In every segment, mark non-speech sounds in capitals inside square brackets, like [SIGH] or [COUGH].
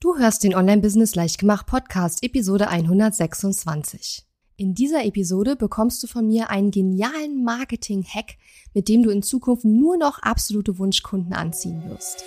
Du hörst den Online-Business Leichtgemacht Podcast Episode 126. In dieser Episode bekommst du von mir einen genialen Marketing-Hack, mit dem du in Zukunft nur noch absolute Wunschkunden anziehen wirst.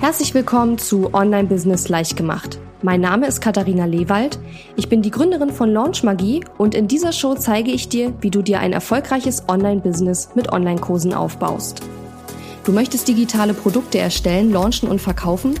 Herzlich willkommen zu Online-Business Leichtgemacht. Mein Name ist Katharina Lewald. Ich bin die Gründerin von Launch Magie und in dieser Show zeige ich dir, wie du dir ein erfolgreiches Online-Business mit Online-Kursen aufbaust. Du möchtest digitale Produkte erstellen, launchen und verkaufen?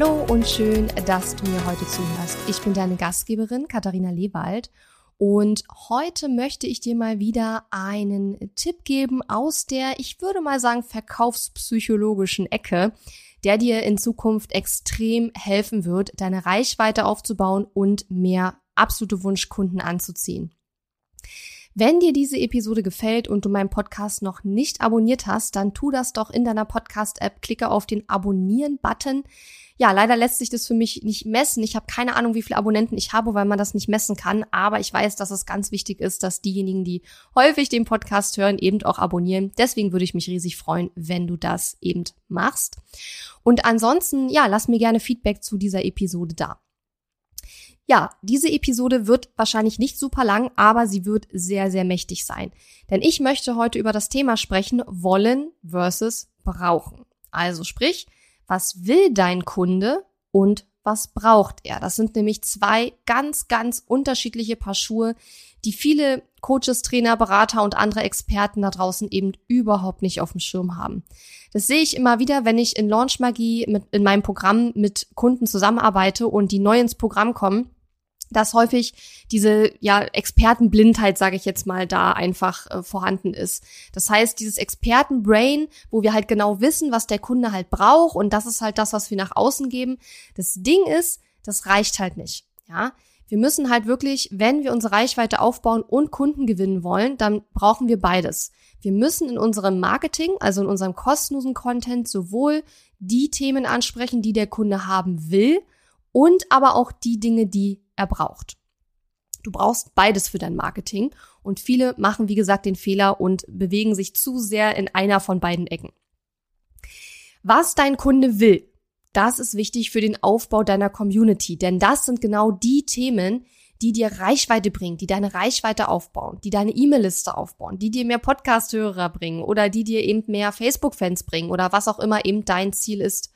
Hallo und schön, dass du mir heute zuhörst. Ich bin deine Gastgeberin Katharina Lewald und heute möchte ich dir mal wieder einen Tipp geben aus der, ich würde mal sagen, verkaufspsychologischen Ecke, der dir in Zukunft extrem helfen wird, deine Reichweite aufzubauen und mehr absolute Wunschkunden anzuziehen. Wenn dir diese Episode gefällt und du meinen Podcast noch nicht abonniert hast, dann tu das doch in deiner Podcast-App, klicke auf den Abonnieren-Button. Ja, leider lässt sich das für mich nicht messen. Ich habe keine Ahnung, wie viele Abonnenten ich habe, weil man das nicht messen kann. Aber ich weiß, dass es ganz wichtig ist, dass diejenigen, die häufig den Podcast hören, eben auch abonnieren. Deswegen würde ich mich riesig freuen, wenn du das eben machst. Und ansonsten, ja, lass mir gerne Feedback zu dieser Episode da. Ja, diese Episode wird wahrscheinlich nicht super lang, aber sie wird sehr, sehr mächtig sein. Denn ich möchte heute über das Thema sprechen, wollen versus brauchen. Also sprich, was will dein Kunde und was braucht er? Das sind nämlich zwei ganz, ganz unterschiedliche Paar Schuhe, die viele Coaches, Trainer, Berater und andere Experten da draußen eben überhaupt nicht auf dem Schirm haben. Das sehe ich immer wieder, wenn ich in Launch Magie mit, in meinem Programm mit Kunden zusammenarbeite und die neu ins Programm kommen dass häufig diese ja Expertenblindheit, sage ich jetzt mal, da einfach äh, vorhanden ist. Das heißt, dieses Expertenbrain, wo wir halt genau wissen, was der Kunde halt braucht und das ist halt das, was wir nach außen geben. Das Ding ist, das reicht halt nicht. Ja, wir müssen halt wirklich, wenn wir unsere Reichweite aufbauen und Kunden gewinnen wollen, dann brauchen wir beides. Wir müssen in unserem Marketing, also in unserem kostenlosen Content, sowohl die Themen ansprechen, die der Kunde haben will, und aber auch die Dinge, die er braucht. Du brauchst beides für dein Marketing und viele machen, wie gesagt, den Fehler und bewegen sich zu sehr in einer von beiden Ecken. Was dein Kunde will, das ist wichtig für den Aufbau deiner Community, denn das sind genau die Themen, die dir Reichweite bringen, die deine Reichweite aufbauen, die deine E-Mail-Liste aufbauen, die dir mehr Podcast-Hörer bringen oder die dir eben mehr Facebook-Fans bringen oder was auch immer eben dein Ziel ist.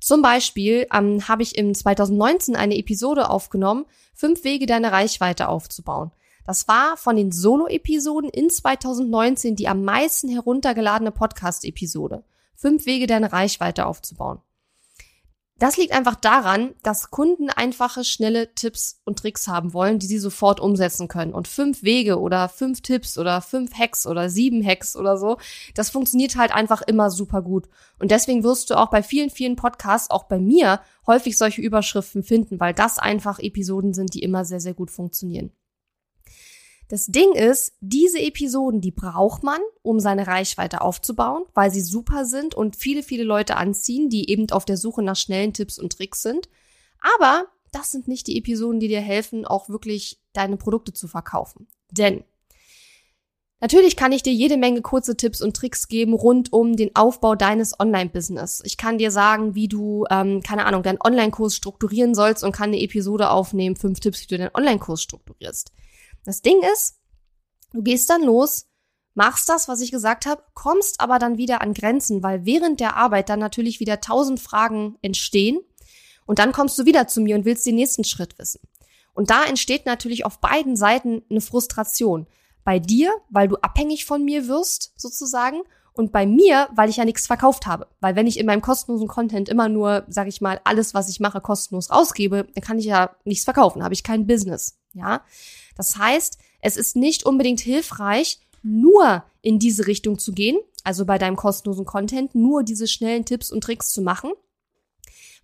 Zum Beispiel ähm, habe ich im 2019 eine Episode aufgenommen, fünf Wege deine Reichweite aufzubauen. Das war von den Solo-Episoden in 2019 die am meisten heruntergeladene Podcast-Episode. Fünf Wege deine Reichweite aufzubauen. Das liegt einfach daran, dass Kunden einfache, schnelle Tipps und Tricks haben wollen, die sie sofort umsetzen können. Und fünf Wege oder fünf Tipps oder fünf Hacks oder sieben Hacks oder so, das funktioniert halt einfach immer super gut. Und deswegen wirst du auch bei vielen, vielen Podcasts, auch bei mir, häufig solche Überschriften finden, weil das einfach Episoden sind, die immer sehr, sehr gut funktionieren. Das Ding ist, diese Episoden, die braucht man, um seine Reichweite aufzubauen, weil sie super sind und viele, viele Leute anziehen, die eben auf der Suche nach schnellen Tipps und Tricks sind. Aber das sind nicht die Episoden, die dir helfen, auch wirklich deine Produkte zu verkaufen. Denn Natürlich kann ich dir jede Menge kurze Tipps und Tricks geben rund um den Aufbau deines Online-Business. Ich kann dir sagen, wie du, ähm, keine Ahnung, deinen Online-Kurs strukturieren sollst und kann eine Episode aufnehmen, fünf Tipps, wie du deinen Online-Kurs strukturierst. Das Ding ist, du gehst dann los, machst das, was ich gesagt habe, kommst aber dann wieder an Grenzen, weil während der Arbeit dann natürlich wieder tausend Fragen entstehen und dann kommst du wieder zu mir und willst den nächsten Schritt wissen. Und da entsteht natürlich auf beiden Seiten eine Frustration. Bei dir, weil du abhängig von mir wirst, sozusagen, und bei mir, weil ich ja nichts verkauft habe. Weil wenn ich in meinem kostenlosen Content immer nur, sag ich mal, alles, was ich mache, kostenlos rausgebe, dann kann ich ja nichts verkaufen, habe ich kein Business. Ja. Das heißt, es ist nicht unbedingt hilfreich, nur in diese Richtung zu gehen, also bei deinem kostenlosen Content nur diese schnellen Tipps und Tricks zu machen,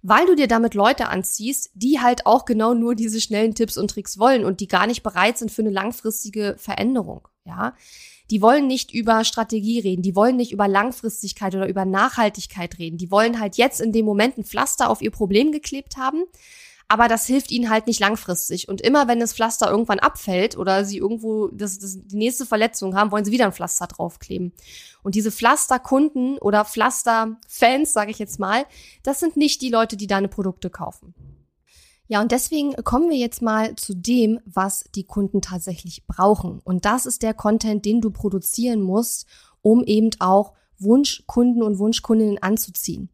weil du dir damit Leute anziehst, die halt auch genau nur diese schnellen Tipps und Tricks wollen und die gar nicht bereit sind für eine langfristige Veränderung, ja. Die wollen nicht über Strategie reden, die wollen nicht über Langfristigkeit oder über Nachhaltigkeit reden. Die wollen halt jetzt in dem Moment ein Pflaster auf ihr Problem geklebt haben, aber das hilft ihnen halt nicht langfristig. Und immer wenn das Pflaster irgendwann abfällt oder sie irgendwo das, das, die nächste Verletzung haben, wollen sie wieder ein Pflaster draufkleben. Und diese Pflasterkunden oder Pflasterfans, sage ich jetzt mal, das sind nicht die Leute, die deine Produkte kaufen. Ja, und deswegen kommen wir jetzt mal zu dem, was die Kunden tatsächlich brauchen. Und das ist der Content, den du produzieren musst, um eben auch Wunschkunden und Wunschkundinnen anzuziehen.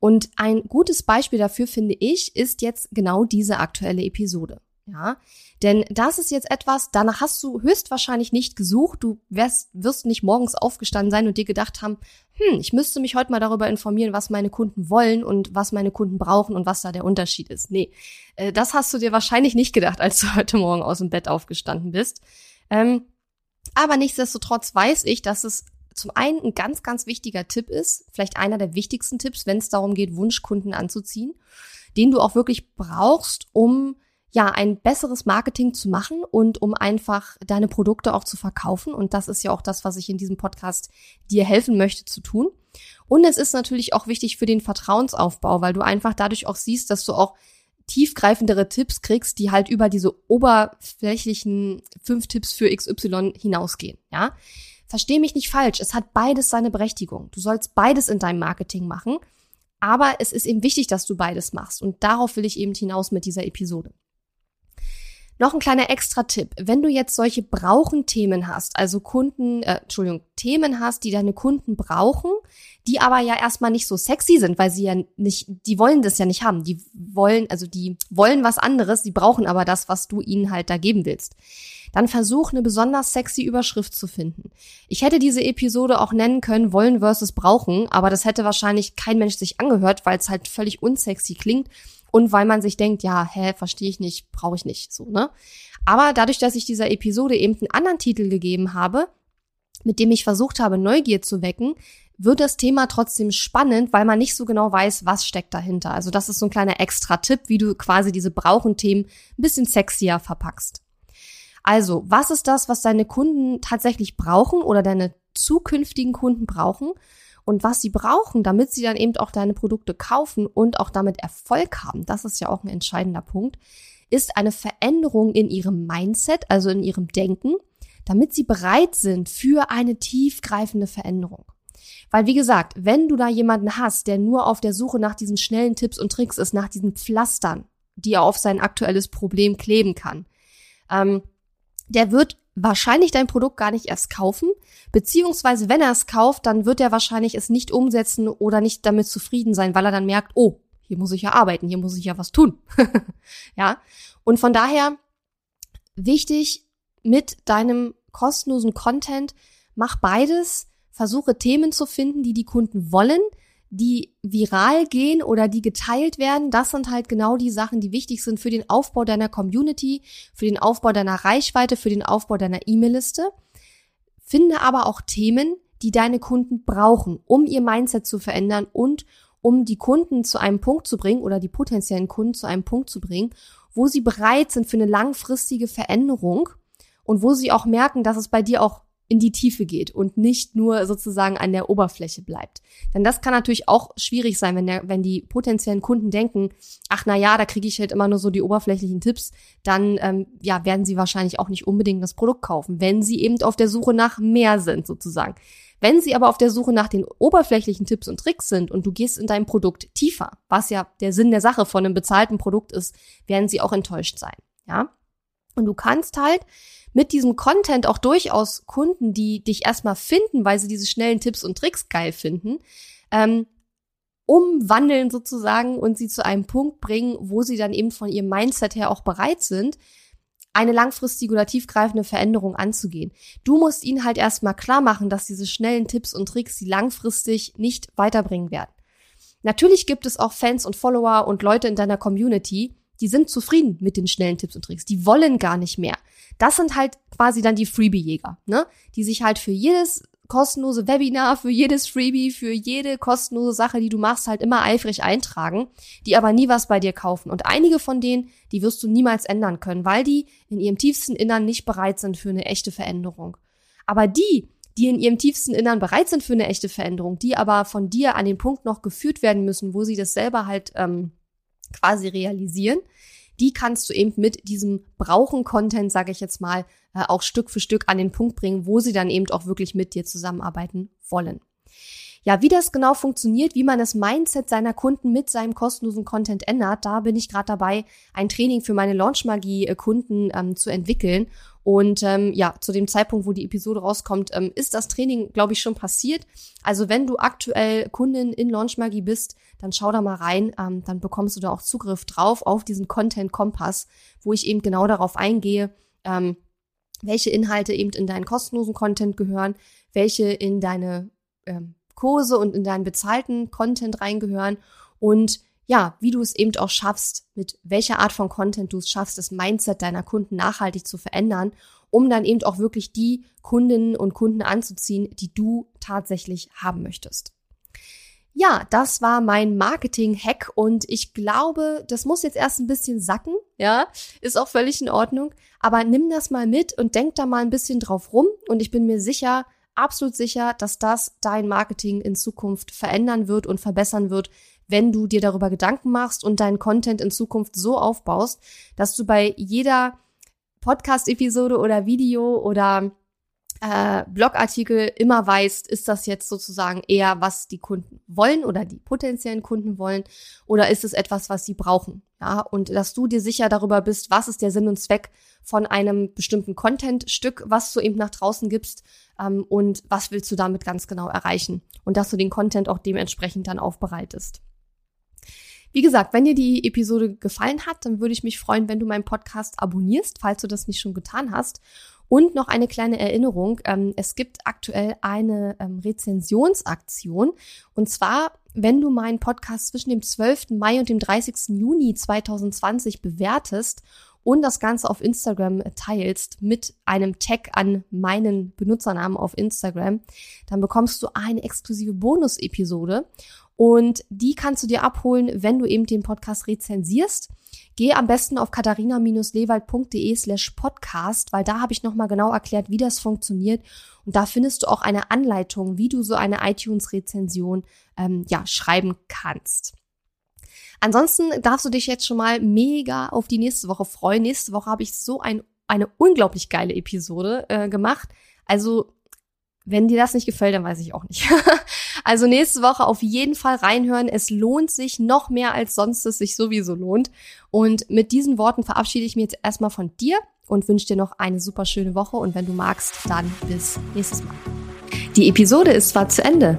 Und ein gutes Beispiel dafür finde ich, ist jetzt genau diese aktuelle Episode. Ja, denn das ist jetzt etwas, danach hast du höchstwahrscheinlich nicht gesucht. Du wirst, wirst nicht morgens aufgestanden sein und dir gedacht haben, hm, ich müsste mich heute mal darüber informieren, was meine Kunden wollen und was meine Kunden brauchen und was da der Unterschied ist. Nee, äh, das hast du dir wahrscheinlich nicht gedacht, als du heute Morgen aus dem Bett aufgestanden bist. Ähm, aber nichtsdestotrotz weiß ich, dass es zum einen ein ganz, ganz wichtiger Tipp ist, vielleicht einer der wichtigsten Tipps, wenn es darum geht, Wunschkunden anzuziehen, den du auch wirklich brauchst, um ja, ein besseres Marketing zu machen und um einfach deine Produkte auch zu verkaufen. Und das ist ja auch das, was ich in diesem Podcast dir helfen möchte zu tun. Und es ist natürlich auch wichtig für den Vertrauensaufbau, weil du einfach dadurch auch siehst, dass du auch tiefgreifendere Tipps kriegst, die halt über diese oberflächlichen fünf Tipps für XY hinausgehen, ja. Versteh mich nicht falsch, es hat beides seine Berechtigung. Du sollst beides in deinem Marketing machen, aber es ist eben wichtig, dass du beides machst und darauf will ich eben hinaus mit dieser Episode. Noch ein kleiner Extra-Tipp. Wenn du jetzt solche Brauchen-Themen hast, also Kunden, äh, Entschuldigung, Themen hast, die deine Kunden brauchen, die aber ja erstmal nicht so sexy sind, weil sie ja nicht, die wollen das ja nicht haben. Die wollen, also die wollen was anderes, die brauchen aber das, was du ihnen halt da geben willst dann versuch eine besonders sexy Überschrift zu finden. Ich hätte diese Episode auch nennen können, wollen versus brauchen, aber das hätte wahrscheinlich kein Mensch sich angehört, weil es halt völlig unsexy klingt und weil man sich denkt, ja, hä, verstehe ich nicht, brauche ich nicht, so, ne? Aber dadurch, dass ich dieser Episode eben einen anderen Titel gegeben habe, mit dem ich versucht habe, Neugier zu wecken, wird das Thema trotzdem spannend, weil man nicht so genau weiß, was steckt dahinter. Also das ist so ein kleiner Extra-Tipp, wie du quasi diese Brauchen-Themen ein bisschen sexier verpackst. Also, was ist das, was deine Kunden tatsächlich brauchen oder deine zukünftigen Kunden brauchen? Und was sie brauchen, damit sie dann eben auch deine Produkte kaufen und auch damit Erfolg haben, das ist ja auch ein entscheidender Punkt, ist eine Veränderung in ihrem Mindset, also in ihrem Denken, damit sie bereit sind für eine tiefgreifende Veränderung. Weil, wie gesagt, wenn du da jemanden hast, der nur auf der Suche nach diesen schnellen Tipps und Tricks ist, nach diesen Pflastern, die er auf sein aktuelles Problem kleben kann, ähm, der wird wahrscheinlich dein Produkt gar nicht erst kaufen, beziehungsweise wenn er es kauft, dann wird er wahrscheinlich es nicht umsetzen oder nicht damit zufrieden sein, weil er dann merkt, oh, hier muss ich ja arbeiten, hier muss ich ja was tun. [LAUGHS] ja. Und von daher wichtig mit deinem kostenlosen Content, mach beides, versuche Themen zu finden, die die Kunden wollen, die viral gehen oder die geteilt werden, das sind halt genau die Sachen, die wichtig sind für den Aufbau deiner Community, für den Aufbau deiner Reichweite, für den Aufbau deiner E-Mail-Liste. Finde aber auch Themen, die deine Kunden brauchen, um ihr Mindset zu verändern und um die Kunden zu einem Punkt zu bringen oder die potenziellen Kunden zu einem Punkt zu bringen, wo sie bereit sind für eine langfristige Veränderung und wo sie auch merken, dass es bei dir auch in die Tiefe geht und nicht nur sozusagen an der Oberfläche bleibt. Denn das kann natürlich auch schwierig sein, wenn, der, wenn die potenziellen Kunden denken, ach na ja, da kriege ich halt immer nur so die oberflächlichen Tipps, dann ähm, ja werden sie wahrscheinlich auch nicht unbedingt das Produkt kaufen, wenn sie eben auf der Suche nach mehr sind sozusagen. Wenn sie aber auf der Suche nach den oberflächlichen Tipps und Tricks sind und du gehst in dein Produkt tiefer, was ja der Sinn der Sache von einem bezahlten Produkt ist, werden sie auch enttäuscht sein. Ja? Und du kannst halt mit diesem Content auch durchaus Kunden, die dich erstmal finden, weil sie diese schnellen Tipps und Tricks geil finden, ähm, umwandeln sozusagen und sie zu einem Punkt bringen, wo sie dann eben von ihrem Mindset her auch bereit sind, eine langfristige oder tiefgreifende Veränderung anzugehen. Du musst ihnen halt erstmal klar machen, dass diese schnellen Tipps und Tricks sie langfristig nicht weiterbringen werden. Natürlich gibt es auch Fans und Follower und Leute in deiner Community, die sind zufrieden mit den schnellen Tipps und Tricks. Die wollen gar nicht mehr. Das sind halt quasi dann die Freebie-Jäger, ne? Die sich halt für jedes kostenlose Webinar, für jedes Freebie, für jede kostenlose Sache, die du machst, halt immer eifrig eintragen, die aber nie was bei dir kaufen. Und einige von denen, die wirst du niemals ändern können, weil die in ihrem tiefsten Innern nicht bereit sind für eine echte Veränderung. Aber die, die in ihrem tiefsten Innern bereit sind für eine echte Veränderung, die aber von dir an den Punkt noch geführt werden müssen, wo sie das selber halt ähm, quasi realisieren, die kannst du eben mit diesem Brauchen-Content, sage ich jetzt mal, äh, auch Stück für Stück an den Punkt bringen, wo sie dann eben auch wirklich mit dir zusammenarbeiten wollen. Ja, wie das genau funktioniert, wie man das Mindset seiner Kunden mit seinem kostenlosen Content ändert, da bin ich gerade dabei, ein Training für meine Launchmagie-Kunden ähm, zu entwickeln. Und ähm, ja, zu dem Zeitpunkt, wo die Episode rauskommt, ähm, ist das Training, glaube ich, schon passiert. Also wenn du aktuell Kundin in Launchmagie bist, dann schau da mal rein. Ähm, dann bekommst du da auch Zugriff drauf auf diesen Content-Kompass, wo ich eben genau darauf eingehe, ähm, welche Inhalte eben in deinen kostenlosen Content gehören, welche in deine ähm, Kurse und in deinen bezahlten Content reingehören und ja, wie du es eben auch schaffst, mit welcher Art von Content du es schaffst, das Mindset deiner Kunden nachhaltig zu verändern, um dann eben auch wirklich die Kundinnen und Kunden anzuziehen, die du tatsächlich haben möchtest. Ja, das war mein Marketing-Hack und ich glaube, das muss jetzt erst ein bisschen sacken, ja, ist auch völlig in Ordnung, aber nimm das mal mit und denk da mal ein bisschen drauf rum und ich bin mir sicher, absolut sicher, dass das dein Marketing in Zukunft verändern wird und verbessern wird, wenn du dir darüber Gedanken machst und deinen Content in Zukunft so aufbaust, dass du bei jeder Podcast-Episode oder Video oder äh, Blogartikel immer weißt, ist das jetzt sozusagen eher, was die Kunden wollen oder die potenziellen Kunden wollen, oder ist es etwas, was sie brauchen? Ja, und dass du dir sicher darüber bist, was ist der Sinn und Zweck von einem bestimmten Content-Stück, was du eben nach draußen gibst ähm, und was willst du damit ganz genau erreichen und dass du den Content auch dementsprechend dann aufbereitest. Wie gesagt, wenn dir die Episode gefallen hat, dann würde ich mich freuen, wenn du meinen Podcast abonnierst, falls du das nicht schon getan hast. Und noch eine kleine Erinnerung. Ähm, es gibt aktuell eine ähm, Rezensionsaktion. Und zwar, wenn du meinen Podcast zwischen dem 12. Mai und dem 30. Juni 2020 bewertest und das Ganze auf Instagram teilst mit einem Tag an meinen Benutzernamen auf Instagram, dann bekommst du eine exklusive Bonus-Episode. Und die kannst du dir abholen, wenn du eben den Podcast rezensierst. Geh am besten auf katharina-lewald.de slash podcast, weil da habe ich nochmal genau erklärt, wie das funktioniert. Und da findest du auch eine Anleitung, wie du so eine iTunes-Rezension ähm, ja, schreiben kannst. Ansonsten darfst du dich jetzt schon mal mega auf die nächste Woche freuen. Nächste Woche habe ich so ein, eine unglaublich geile Episode äh, gemacht. Also wenn dir das nicht gefällt, dann weiß ich auch nicht. [LAUGHS] also nächste Woche auf jeden Fall reinhören. Es lohnt sich noch mehr als sonst es sich sowieso lohnt. Und mit diesen Worten verabschiede ich mich jetzt erstmal von dir und wünsche dir noch eine super schöne Woche. Und wenn du magst, dann bis nächstes Mal. Die Episode ist zwar zu Ende,